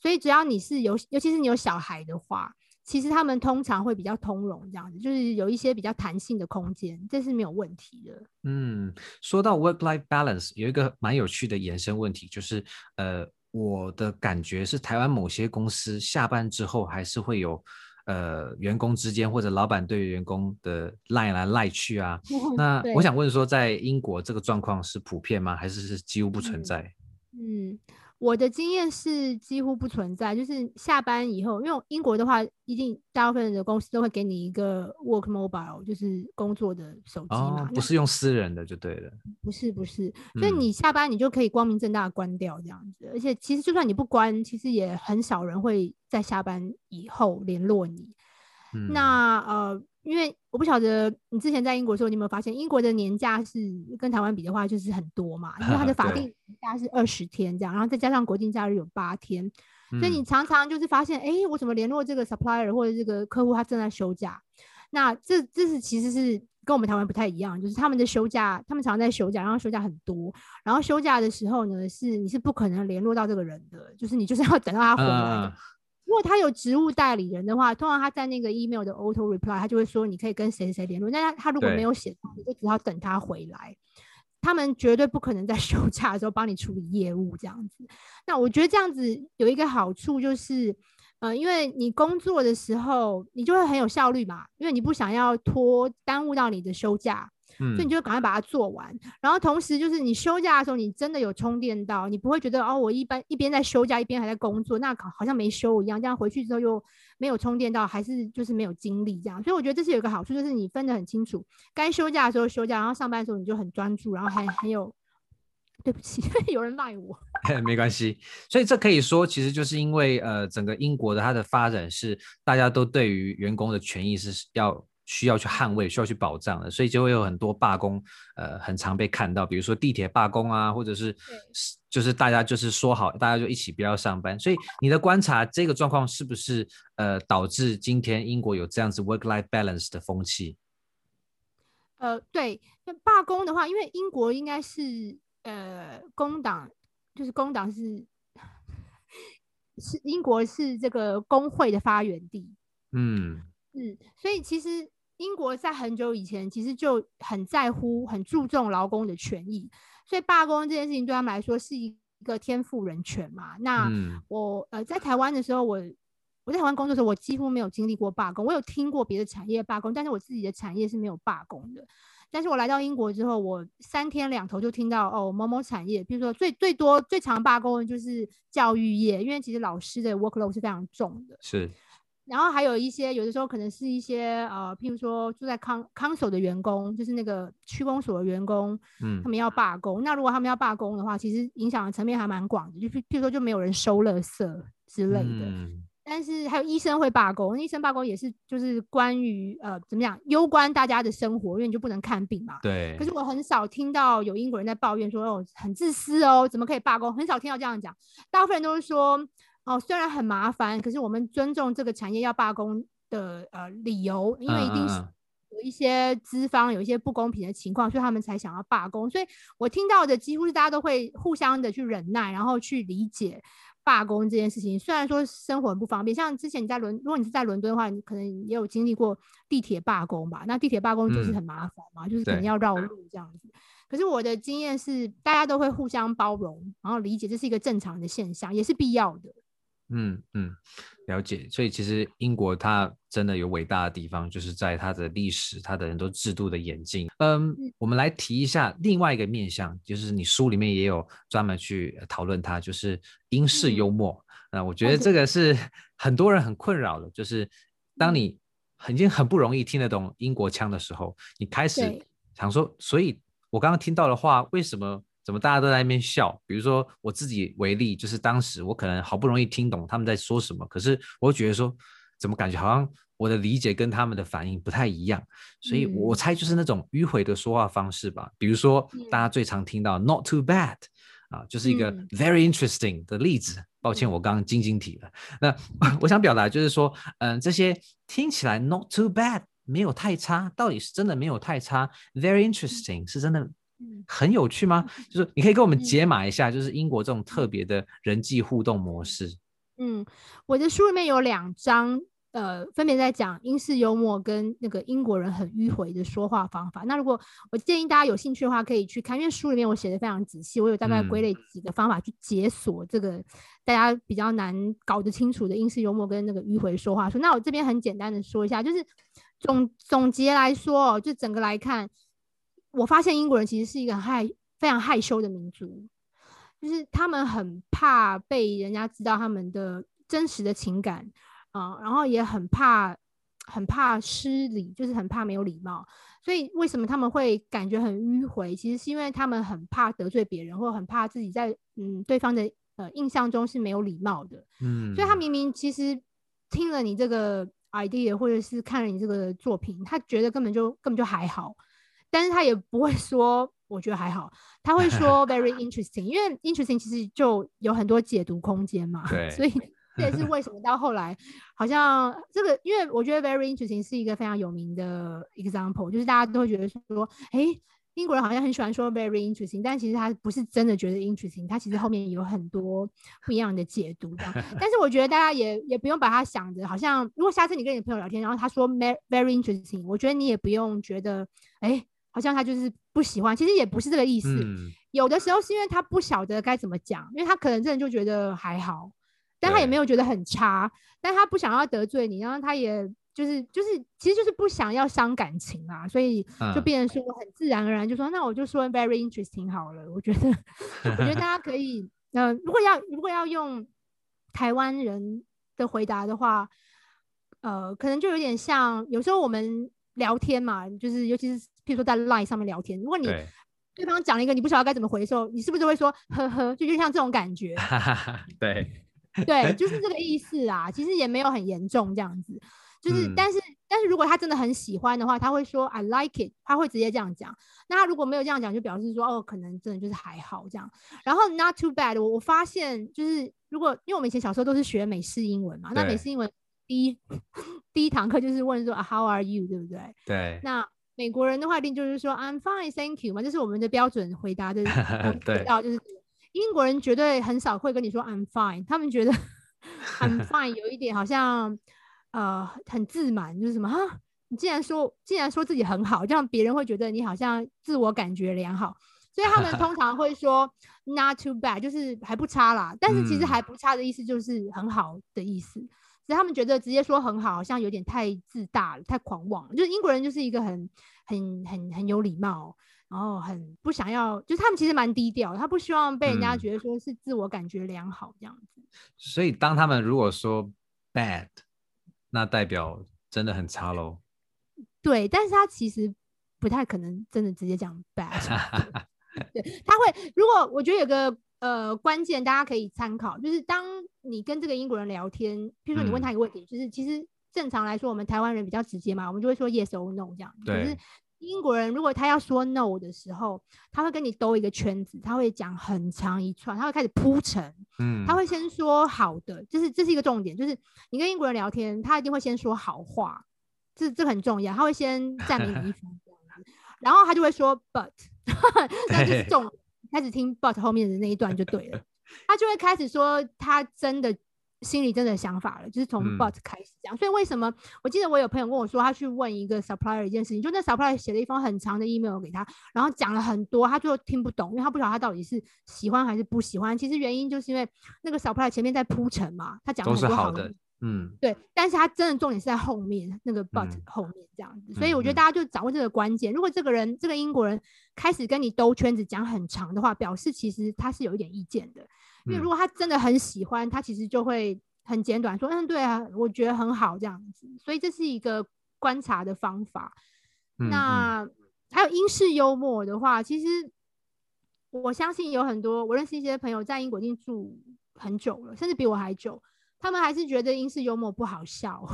Speaker 2: 所以只要你是有，尤其是你有小孩的话，其实他们通常会比较通融，这样子就是有一些比较弹性的空间，这是没有问题的。
Speaker 1: 嗯，说到 work-life balance，有一个蛮有趣的延伸问题，就是呃。我的感觉是，台湾某些公司下班之后还是会有，呃，员工之间或者老板对员工的赖来赖去啊。<laughs> 那我想问说，在英国这个状况是普遍吗？还是是几乎不存在？
Speaker 2: 嗯。嗯我的经验是几乎不存在，就是下班以后，因为英国的话，一定大部分的公司都会给你一个 work mobile，就是工作的手机嘛，哦，不
Speaker 1: 是用私人的就对了。
Speaker 2: 不是不是，所以你下班你就可以光明正大的关掉这样子，嗯，而且其实就算你不关，其实也很少人会在下班以后联络你。嗯，那呃。因为我不晓得你之前在英国的时候，你有没有发现英国的年假是跟台湾比的话，就是很多嘛？因为它的 <laughs> 法定年假是二十天这样，然后再加上国定假日有八天，所以你常常就是发现，哎，我怎么联络这个 supplier 或者这个客户，他正在休假？那这这是其实是跟我们台湾不太一样，就是他们的休假，他们常常在休假，然后休假很多，然后休假的时候呢，是你是不可能联络到这个人的，就是你就是要等到他回来。如果他有职务代理人的话，通常他在那个 email 的 auto reply，他就会说你可以跟谁谁联络。但他他如果没有写，你就只好等他回来。他们绝对不可能在 <laughs> 休假的时候帮你处理业务这样子。那我觉得这样子有一个好处就是，呃，因为你工作的时候你就会很有效率嘛，因为你不想要拖耽误到你的休假。所以你就赶快把它做完，然后同时就是你休假的时候，你真的有充电到，你不会觉得哦，我一般一边在休假一边还在工作，那好像没休一样，这样回去之后又没有充电到，还是就是没有精力这样。所以我觉得这是有一个好处，就是你分得很清楚，该休假的时候休假，然后上班的时候你就很专注，然后还很有，对不起，<laughs> 有人赖我，<laughs>
Speaker 1: 没关系。所以这可以说，其实就是因为呃，整个英国的它的发展是大家都对于员工的权益是要。需要去捍卫、需要去保障的，所以就会有很多罢工，呃，很常被看到，比如说地铁罢工啊，或者是就是大家就是说好，大家就一起不要上班。所以你的观察，这个状况是不是呃导致今天英国有这样子 work-life balance 的风气？
Speaker 2: 呃，对，那罢工的话，因为英国应该是呃工党，就是工党是是英国是这个工会的发源地，
Speaker 1: 嗯。
Speaker 2: 嗯，所以其实英国在很久以前其实就很在乎、很注重劳工的权益，所以罢工这件事情对他们来说是一个天赋人权嘛。那我呃在台湾的时候，我我在台湾工作的时候，我几乎没有经历过罢工。我有听过别的产业罢工，但是我自己的产业是没有罢工的。但是我来到英国之后，我三天两头就听到哦某某产业，比如说最最多最常罢工的就是教育业，因为其实老师的 workload 是非常重的。
Speaker 1: 是。
Speaker 2: 然后还有一些，有的时候可能是一些呃，譬如说住在康康所的员工，就是那个区公所的员工，嗯，他们要罢工。那如果他们要罢工的话，其实影响的层面还蛮广的，就譬如说就没有人收垃圾之类的。嗯、但是还有医生会罢工，医生罢工也是就是关于呃怎么讲，攸关大家的生活，因为你就不能看病嘛。
Speaker 1: 对。
Speaker 2: 可是我很少听到有英国人在抱怨说哦很自私哦，怎么可以罢工？很少听到这样讲，大部分人都是说。哦，虽然很麻烦，可是我们尊重这个产业要罢工的呃理由，因为一定是有一些资方有一些不公平的情况，所以他们才想要罢工。所以我听到的几乎是大家都会互相的去忍耐，然后去理解罢工这件事情。虽然说生活很不方便，像之前你在伦，如果你是在伦敦的话，你可能也有经历过地铁罢工吧？那地铁罢工就是很麻烦嘛，嗯、就是可能要绕路这样子。可是我的经验是，大家都会互相包容，然后理解这是一个正常的现象，也是必要的。
Speaker 1: 嗯嗯，了解。所以其实英国它真的有伟大的地方，就是在它的历史、它的很多制度的演进。嗯，我们来提一下另外一个面向，就是你书里面也有专门去讨论它，就是英式幽默。那、嗯、我觉得这个是 <laughs> 很多人很困扰的，就是当你已经很不容易听得懂英国腔的时候，你开始想说，所以我刚刚听到的话，为什么？怎么大家都在那边笑？比如说我自己为例，就是当时我可能好不容易听懂他们在说什么，可是我觉得说，怎么感觉好像我的理解跟他们的反应不太一样，所以我猜就是那种迂回的说话方式吧。比如说大家最常听到 “not too bad” 啊，就是一个 “very interesting” 的例子。抱歉，我刚刚晶晶体了。那我想表达就是说，嗯，这些听起来 “not too bad” 没有太差，到底是真的没有太差？“very interesting” 是真的。很有趣吗？<laughs> 就是你可以跟我们解码一下，就是英国这种特别的人际互动模式。
Speaker 2: 嗯，我的书里面有两章，呃，分别在讲英式幽默跟那个英国人很迂回的说话方法。那如果我建议大家有兴趣的话，可以去看，因为书里面我写的非常仔细，我有大概归类几个方法去解锁这个大家比较难搞得清楚的英式幽默跟那个迂回说话说。那我这边很简单的说一下，就是总总结来说，就整个来看。我发现英国人其实是一个害非常害羞的民族，就是他们很怕被人家知道他们的真实的情感啊、呃，然后也很怕很怕失礼，就是很怕没有礼貌。所以为什么他们会感觉很迂回？其实是因为他们很怕得罪别人，或很怕自己在嗯对方的呃印象中是没有礼貌的。嗯，所以他明明其实听了你这个 idea，或者是看了你这个作品，他觉得根本就根本就还好。但是他也不会说，我觉得还好，他会说 very interesting，因为 interesting 其实就有很多解读空间嘛。对，所以这也是为什么到后来好像这个，因为我觉得 very interesting 是一个非常有名的 example，就是大家都会觉得说，哎，英国人好像很喜欢说 very interesting，但其实他不是真的觉得 interesting，他其实后面有很多不一样的解读的。但是我觉得大家也也不用把它想着好像，如果下次你跟你朋友聊天，然后他说 very interesting，我觉得你也不用觉得，哎。好像他就是不喜欢，其实也不是这个意思。
Speaker 1: 嗯、
Speaker 2: 有的时候是因为他不晓得该怎么讲，因为他可能真的就觉得还好，但他也没有觉得很差，但他不想要得罪你，然后他也就是就是其实就是不想要伤感情啊，所以就变成说很自然而然就说、嗯、那我就说 very interesting 好了。我觉得 <laughs> 我觉得大家可以，呃，如果要如果要用台湾人的回答的话，呃，可能就有点像有时候我们聊天嘛，就是尤其是。譬如说在 Line 上面聊天，如果你对方讲了一个你不晓得该怎么回的时候，你是不是会说呵呵，就就像这种感觉？<laughs>
Speaker 1: 对 <laughs>
Speaker 2: 对，就是这个意思啊。其实也没有很严重这样子，就是、嗯、但是但是如果他真的很喜欢的话，他会说 I like it，他会直接这样讲。那他如果没有这样讲，就表示说哦，可能真的就是还好这样。然后 Not too bad，我我发现就是如果因为我们以前小时候都是学美式英文嘛，那美式英文第一 <laughs> 第一堂课就是问说 How are you，对不对？
Speaker 1: 对。
Speaker 2: 那美国人的话一定就是说 I'm fine, thank you 嘛，这是我们的标准回答的。<laughs> 对，就是英国人绝对很少会跟你说 I'm fine，他们觉得 <laughs> I'm fine 有一点好像呃很自满，就是什么啊，你既然说既然说自己很好，这样别人会觉得你好像自我感觉良好，所以他们通常会说 Not too bad，就是还不差啦。但是其实还不差的意思就是很好的意思。嗯所以他们觉得直接说很好，好像有点太自大了，太狂妄了。就是英国人就是一个很、很、很、很有礼貌，然后很不想要，就是他们其实蛮低调，他不希望被人家觉得说是自我感觉良好这样子。嗯、
Speaker 1: 所以当他们如果说 bad，那代表真的很差喽。
Speaker 2: 对，但是他其实不太可能真的直接讲 bad。<laughs> 对，他会。如果我觉得有个。呃，关键大家可以参考，就是当你跟这个英国人聊天，譬如说你问他一个问题，嗯、就是其实正常来说，我们台湾人比较直接嘛，我们就会说 yes or no 这样。
Speaker 1: 对。
Speaker 2: 可是英国人如果他要说 no 的时候，他会跟你兜一个圈子，他会讲很长一串，他会开始铺陈。嗯。他会先说好的，就是这是一个重点，就是你跟英国人聊天，他一定会先说好话，这这很重要，他会先赞美你一番，然后他就会说 but，<laughs> 那就是重点。开始听 but 后面的那一段就对了，他就会开始说他真的心里真的想法了，就是从 bot 开始讲。嗯、所以为什么我记得我有朋友跟我说，他去问一个 supplier 一件事情，就那 supplier 写了一封很长的 email 给他，然后讲了很多，他最后听不懂，因为他不晓得他到底是喜欢还是不喜欢。其实原因就是因为那个 supplier 前面在铺陈嘛，他讲了很多好的。
Speaker 1: 嗯，
Speaker 2: 对，但是他真的重点是在后面那个 but 后面这样子，嗯、所以我觉得大家就掌握这个关键。嗯、如果这个人这个英国人开始跟你兜圈子讲很长的话，表示其实他是有一点意见的。因为如果他真的很喜欢，他其实就会很简短说，嗯，对啊，我觉得很好这样子。所以这是一个观察的方法。嗯、那还有英式幽默的话，其实我相信有很多我认识一些朋友在英国已经住很久了，甚至比我还久。他们还是觉得英式幽默不好笑，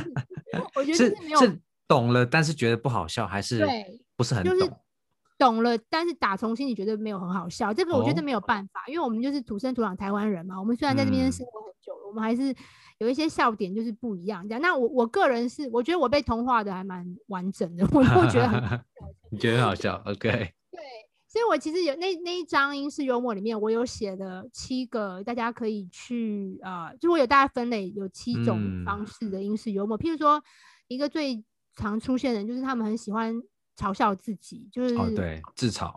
Speaker 2: <laughs> 我觉得是没有是
Speaker 1: 懂了，但是觉得不好笑，还是对，不是很懂，就是
Speaker 2: 懂了，但是打从心里觉得没有很好笑。这个我觉得没有办法，哦、因为我们就是土生土长台湾人嘛。我们虽然在这边生活很久了，嗯、我们还是有一些笑点就是不一样。这样，那我我个人是，我觉得我被同化的还蛮完整的，我都觉得很。<laughs>
Speaker 1: 你觉得很好笑？OK。
Speaker 2: 所以，我其实有那那一张英式幽默里面，我有写的七个，大家可以去啊、呃，就我有大家分类有七种方式的英式幽默。嗯、譬如说，一个最常出现的，就是他们很喜欢嘲笑自己，就是、
Speaker 1: 哦、对自嘲。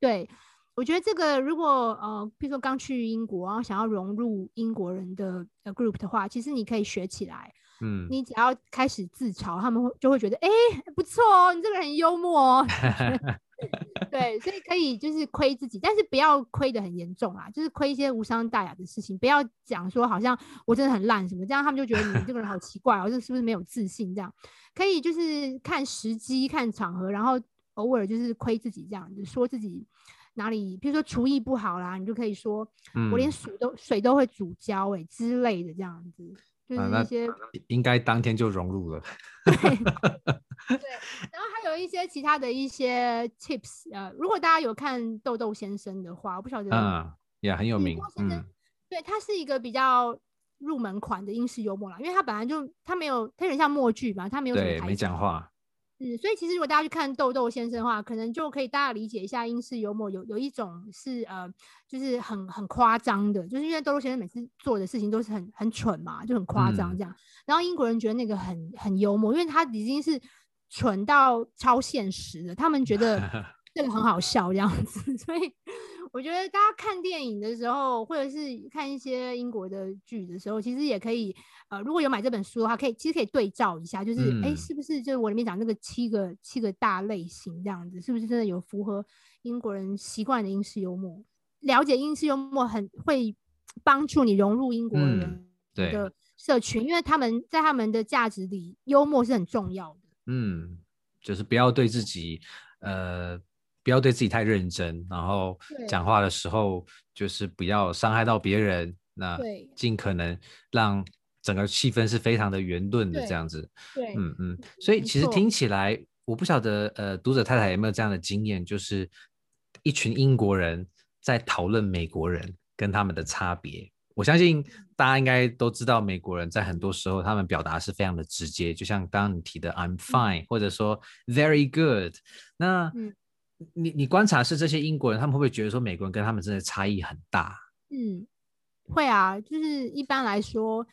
Speaker 2: 对，我觉得这个如果呃，譬如说刚去英国，然后想要融入英国人的 group 的话，其实你可以学起来。嗯，你只要开始自嘲，他们会就会觉得，哎、欸，不错哦，你这个人很幽默哦。<laughs> 对，所以可以就是亏自己，但是不要亏的很严重啊，就是亏一些无伤大雅的事情，不要讲说好像我真的很烂什么，这样他们就觉得你这个人好奇怪哦，这是不是没有自信？这样可以就是看时机、看场合，然后偶尔就是亏自己这样子，说自己哪里，比如说厨艺不好啦，你就可以说，我连水都、嗯、水都会煮焦哎之类的这样子。就是一些、啊、
Speaker 1: 应该当天就融入了。
Speaker 2: 对，对，然后还有一些其他的一些 tips，呃，如果大家有看豆豆先生的话，我不晓得，
Speaker 1: 嗯，也很有名，
Speaker 2: 嗯，对，他是一个比较入门款的英式幽默啦，因为他本来就他没有，他有点像默剧嘛，他没有什么台词，
Speaker 1: 没讲话。
Speaker 2: 嗯，所以其实如果大家去看豆豆先生的话，可能就可以大家理解一下英式幽默有有一种是呃，就是很很夸张的，就是因为豆豆先生每次做的事情都是很很蠢嘛，就很夸张这样。嗯、然后英国人觉得那个很很幽默，因为他已经是蠢到超现实的，他们觉得 <laughs> 这个很好笑这样子，所以。我觉得大家看电影的时候，或者是看一些英国的剧的时候，其实也可以，呃，如果有买这本书的话，可以其实可以对照一下，就是哎、嗯，是不是就是我里面讲那个七个七个大类型这样子，是不是真的有符合英国人习惯的英式幽默？了解英式幽默很会帮助你融入英国人的社群，嗯、因为他们在他们的价值里，幽默是很重要的。
Speaker 1: 嗯，就是不要对自己，呃。不要对自己太认真，然后讲话的时候就是不要伤害到别人，那尽可能让整个气氛是非常的圆润的这样子。
Speaker 2: 对，
Speaker 1: 嗯嗯。所以其实听起来，我不晓得呃，读者太太有没有这样的经验，就是一群英国人在讨论美国人跟他们的差别。我相信大家应该都知道，美国人在很多时候他们表达是非常的直接，就像刚刚你提的 "I'm fine"，嗯，或者说 "Very good"。那，嗯你你观察是这些英国人，他们会不会觉得说美国人跟他们真的差异很大？
Speaker 2: 嗯，会啊，就是一般来说，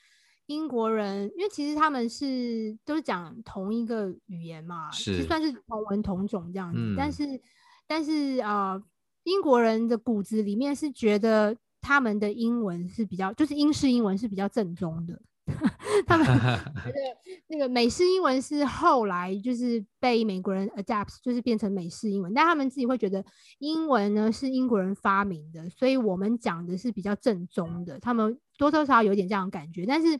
Speaker 2: 英国人因为其实他们是都是讲同一个语言嘛，是就算是同文同种这样子，嗯、但是但是啊、呃，英国人的骨子里面是觉得他们的英文是比较，就是英式英文是比较正宗的。<laughs> 他们 <laughs> 觉得那个美式英文是后来就是被美国人 adapt，就是变成美式英文，但他们自己会觉得英文呢是英国人发明的，所以我们讲的是比较正宗的。他们多多少少有点这样的感觉，但是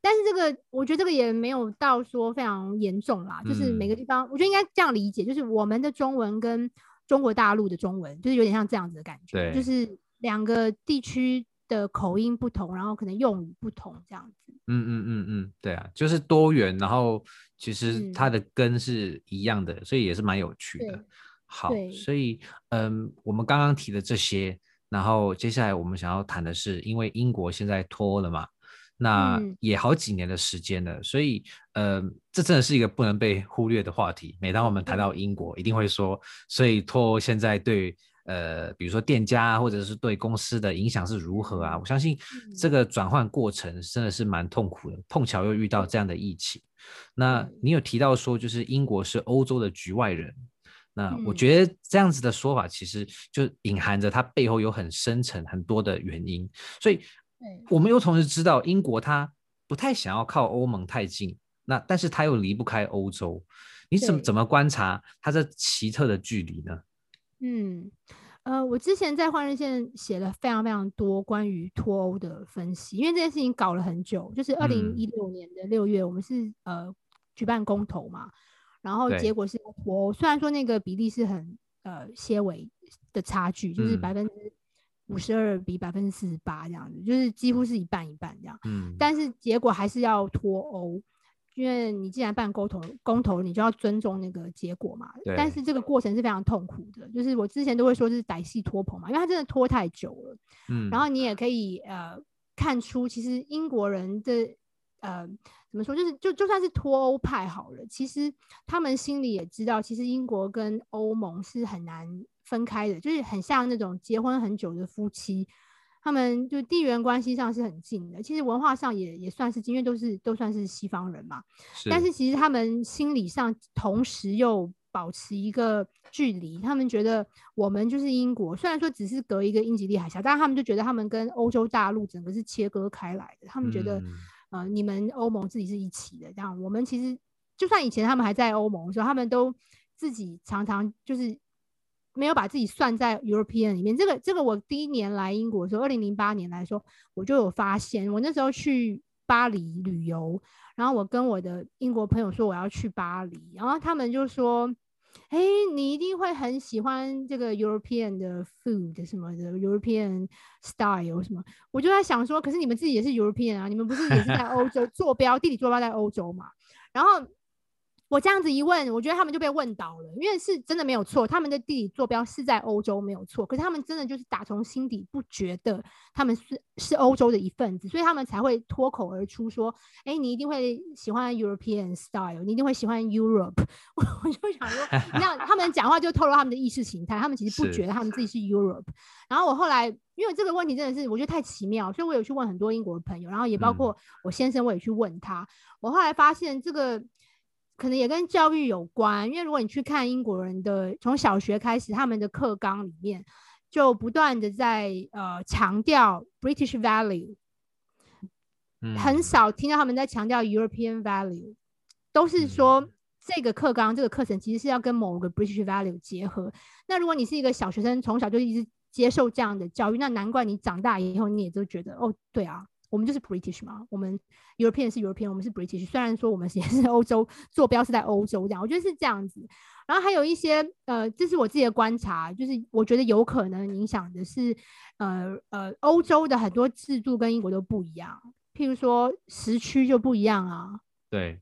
Speaker 2: 但是这个我觉得这个也没有到说非常严重啦，就是每个地方我觉得应该这样理解，就是我们的中文跟中国大陆的中文就是有点像这样子的感觉，就是两个地区的口音不同，然后可能用语不同这样子。
Speaker 1: 嗯嗯嗯嗯，对啊，就是多元，然后其实它的根是一样的，嗯、所以也是蛮有趣的。好，所以嗯，我们刚刚提的这些，然后接下来我们想要谈的是，因为英国现在脱欧了嘛，那也好几年的时间了，嗯、所以嗯，这真的是一个不能被忽略的话题。每当我们谈到英国，一定会说，所以脱欧现在对。呃，比如说店家或者是对公司的影响是如何啊？我相信这个转换过程真的是蛮痛苦的，碰巧又遇到这样的疫情。那你有提到说，就是英国是欧洲的局外人，那我觉得这样子的说法其实就隐含着它背后有很深层很多的原因。所以，我们又同时知道英国它不太想要靠欧盟太近，那但是它又离不开欧洲。你怎么怎么观察它这奇特的距离呢？
Speaker 2: 嗯，呃，我之前在《换日线》写了非常非常多关于脱欧的分析，因为这件事情搞了很久，就是二零一六年的六月，我们是、嗯、呃举办公投嘛，然后结果是脱欧，虽然说那个比例是很呃些微的差距，就是百分之五十二比百分之四十八这样子，就是几乎是一半一半这样，嗯，但是结果还是要脱欧。因为你既然办公投，公投你就要尊重那个结果嘛。但是这个过程是非常痛苦的，就是我之前都会说是歹戏拖棚嘛，因为他真的拖太久了。嗯。然后你也可以呃看出，其实英国人的呃怎么说，就是就就算是脱欧派好了，其实他们心里也知道，其实英国跟欧盟是很难分开的，就是很像那种结婚很久的夫妻。他们就地缘关系上是很近的，其实文化上也也算是，因为都是都算是西方人嘛。是。但是其实他们心理上同时又保持一个距离，他们觉得我们就是英国，虽然说只是隔一个英吉利海峡，但是他们就觉得他们跟欧洲大陆整个是切割开来的。他们觉得，嗯、呃，你们欧盟自己是一起的，这样我们其实就算以前他们还在欧盟的时候，他们都自己常常就是。没有把自己算在 European 里面，这个这个我第一年来英国的时候，二零零八年来说，我就有发现，我那时候去巴黎旅游，然后我跟我的英国朋友说我要去巴黎，然后他们就说，哎，你一定会很喜欢这个 European 的 food 什么的，European style 什么，我就在想说，可是你们自己也是 European 啊，你们不是也是在欧洲 <laughs> 坐标，地理坐标在欧洲嘛，然后。我这样子一问，我觉得他们就被问倒了，因为是真的没有错，他们的地理坐标是在欧洲没有错，可是他们真的就是打从心底不觉得他们是是欧洲的一份子，所以他们才会脱口而出说：“哎、欸，你一定会喜欢 European style，你一定会喜欢 Europe。<laughs> ”我就想说，那他们讲话就透露他们的意识形态，他们其实不觉得他们自己是 Europe。然后我后来因为这个问题真的是我觉得太奇妙，所以我有去问很多英国的朋友，然后也包括我先生，我也去问他。嗯、我后来发现这个。可能也跟教育有关，因为如果你去看英国人的从小学开始，他们的课纲里面就不断的在呃强调 British value，嗯，很少听到他们在强调 European value，都是说这个课纲这个课程其实是要跟某个 British value 结合。那如果你是一个小学生，从小就一直接受这样的教育，那难怪你长大以后你也就觉得哦，对啊，我们就是 British 嘛，我们 European 是 European，我们是 British。虽然说我们也是 <laughs> 欧洲，坐标是在欧洲这样，我觉得是这样子。然后还有一些呃，这是我自己的观察，就是我觉得有可能影响的是呃呃，欧洲的很多制度跟英国都不一样，譬如说时区就不一样啊。
Speaker 1: 对。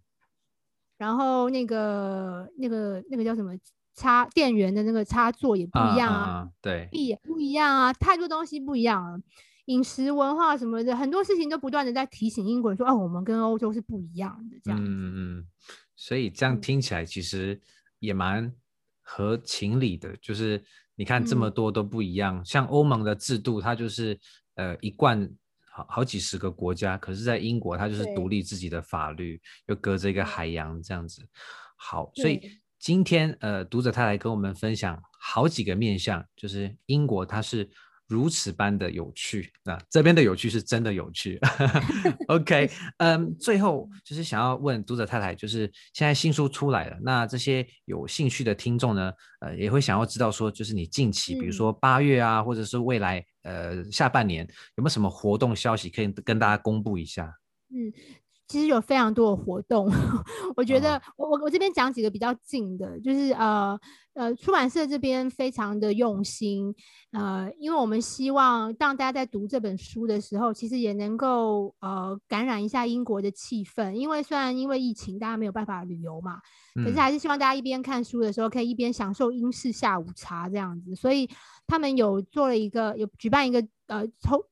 Speaker 2: 然后那个那个那个叫什么？插电源的那个插座也不一样啊，啊啊
Speaker 1: 对，
Speaker 2: 也不一样啊，太多东西不一样啊，饮食文化什么的，很多事情都不断的在提醒英国人说，哦，我们跟欧洲是不一样的，这样。
Speaker 1: 嗯嗯，所以这样听起来其实也蛮合情理的，嗯、就是你看这么多都不一样，嗯、像欧盟的制度，它就是呃一贯好好几十个国家，可是在英国它就是独立自己的法律，又隔着一个海洋这样子。好，所以。今天，呃，读者他来跟我们分享好几个面向，就是英国它是如此般的有趣，那这边的有趣是真的有趣。<laughs> OK，<laughs> 嗯，最后就是想要问读者太太，就是现在新书出来了，那这些有兴趣的听众呢，呃，也会想要知道说，就是你近期，比如说八月啊，嗯、或者是未来，呃，下半年有没有什么活动消息可以跟大家公布一下？
Speaker 2: 嗯。其实有非常多的活动，<laughs> 我觉得我我我这边讲几个比较近的，就是呃呃出版社这边非常的用心，呃，因为我们希望让大家在读这本书的时候，其实也能够呃感染一下英国的气氛，因为虽然因为疫情大家没有办法旅游嘛，可是还是希望大家一边看书的时候可以一边享受英式下午茶这样子，所以他们有做了一个有举办一个呃抽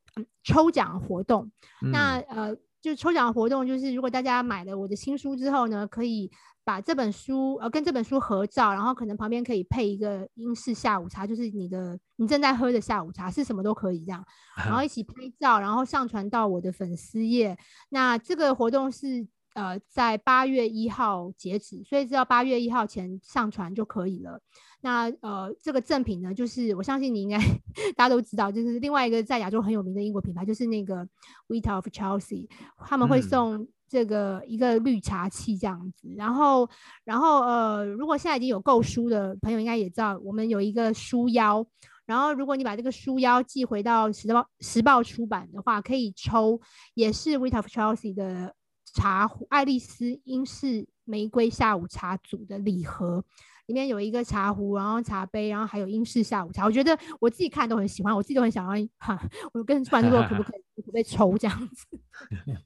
Speaker 2: 抽奖活动，嗯、那呃。就抽奖活动，就是如果大家买了我的新书之后呢，可以把这本书呃跟这本书合照，然后可能旁边可以配一个英式下午茶，就是你的你正在喝的下午茶是什么都可以这样，<laughs> 然后一起拍照，然后上传到我的粉丝页。那这个活动是呃在八月一号截止，所以只要八月一号前上传就可以了。那呃，这个赠品呢，就是我相信你应该 <laughs> 大家都知道，就是另外一个在亚洲很有名的英国品牌，就是那个 Wheat of Chelsea，他们会送这个一个绿茶器这样子。嗯、然后，然后呃，如果现在已经有购书的朋友，应该也知道，我们有一个书腰。然后，如果你把这个书腰寄回到时报时报出版的话，可以抽也是 Wheat of Chelsea 的茶壶，爱丽丝英式玫瑰下午茶组的礼盒。里面有一个茶壶，然后茶杯，然后还有英式下午茶。我觉得我自己看都很喜欢，我自己都很想要。哈，我跟出版社说可不可以，可不可以抽这样子？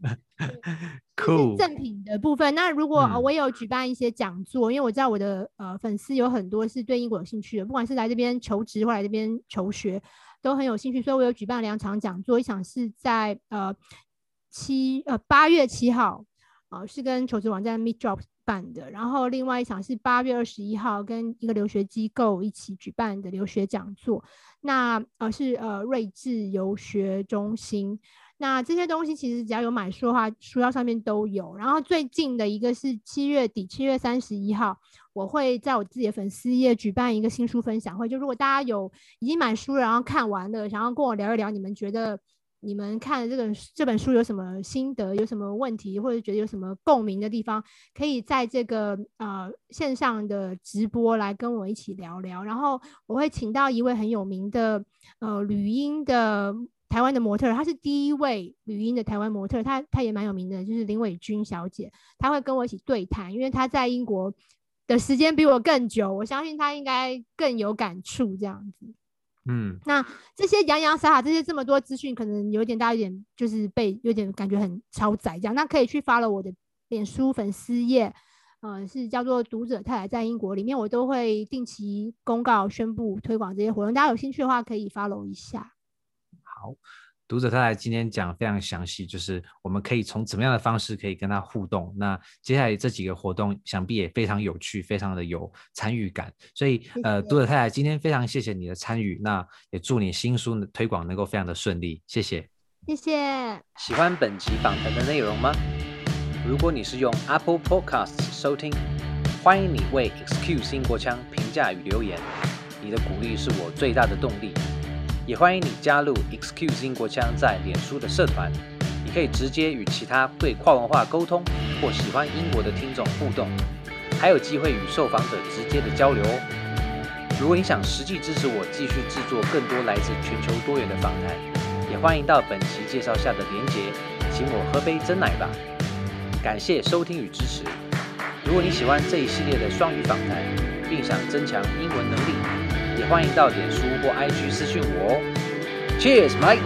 Speaker 2: <laughs>
Speaker 1: 酷。
Speaker 2: 赠品的部分，那如果、我有举办一些讲座，因为我知道我的呃粉丝有很多是对英国有兴趣的，不管是来这边求职或来这边求学，都很有兴趣，所以我有举办两场讲座，一场是在呃七呃八月七号，啊、呃，是跟求职网站 Meet Jobs。办的，然后另外一场是八月二十一号跟一个留学机构一起举办的留学讲座，那呃是呃睿智游学中心，那这些东西其实只要有买书的话，书腰上面都有。然后最近的一个是七月底，七月三十一号，我会在我自己的粉丝页举办一个新书分享会，就如果大家有已经买书了，然后看完了，想要跟我聊一聊，你们觉得？你们看这个这本书有什么心得？有什么问题，或者觉得有什么共鸣的地方，可以在这个呃线上的直播来跟我一起聊聊。然后我会请到一位很有名的呃旅英的台湾的模特，她是第一位旅英的台湾模特，她她也蛮有名的，就是林伟君小姐，她会跟我一起对谈，因为她在英国的时间比我更久，我相信她应该更有感触这样子。
Speaker 1: 嗯，
Speaker 2: 那这些洋洋洒洒，这些这么多资讯，可能有点大，有点就是被有点感觉很超载这样。那可以去 follow 我的脸书粉丝页，呃，是叫做读者太太在英国，里面我都会定期公告、宣布、推广这些活动。大家有兴趣的话，可以 follow 一下。
Speaker 1: 好。读者太太今天讲非常详细，就是我们可以从怎么样的方式可以跟他互动。那接下来这几个活动想必也非常有趣，非常的有参与感。所以呃，读者太太今天非常谢谢你的参与，那也祝你新书的推广能够非常的顺利。谢谢，
Speaker 2: 谢谢。
Speaker 1: 喜欢本集访谈的内容吗？如果你是用 Apple Podcasts 收听。欢迎你为 Excuse 英国腔评价与留言，你的鼓励是我最大的动力。也欢迎你加入 Excuse 英国腔在脸书的社团，你可以直接与其他对跨文化沟通或喜欢英国的听众互动，还有机会与受访者直接的交流哦。如果你想实际支持我继续制作更多来自全球多元的访谈，也欢迎到本期介绍下的连结，请我喝杯珍奶吧。感谢收听与支持。如果你喜欢这一系列的双语访谈，并想增强英文能力，欢迎到脸书或 IG 私讯我哦。Cheers, mate!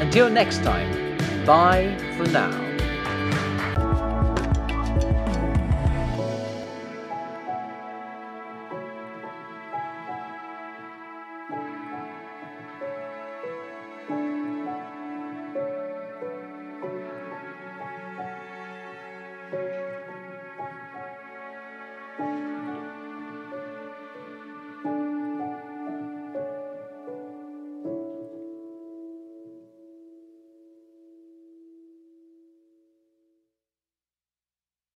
Speaker 1: Until next time, bye for now.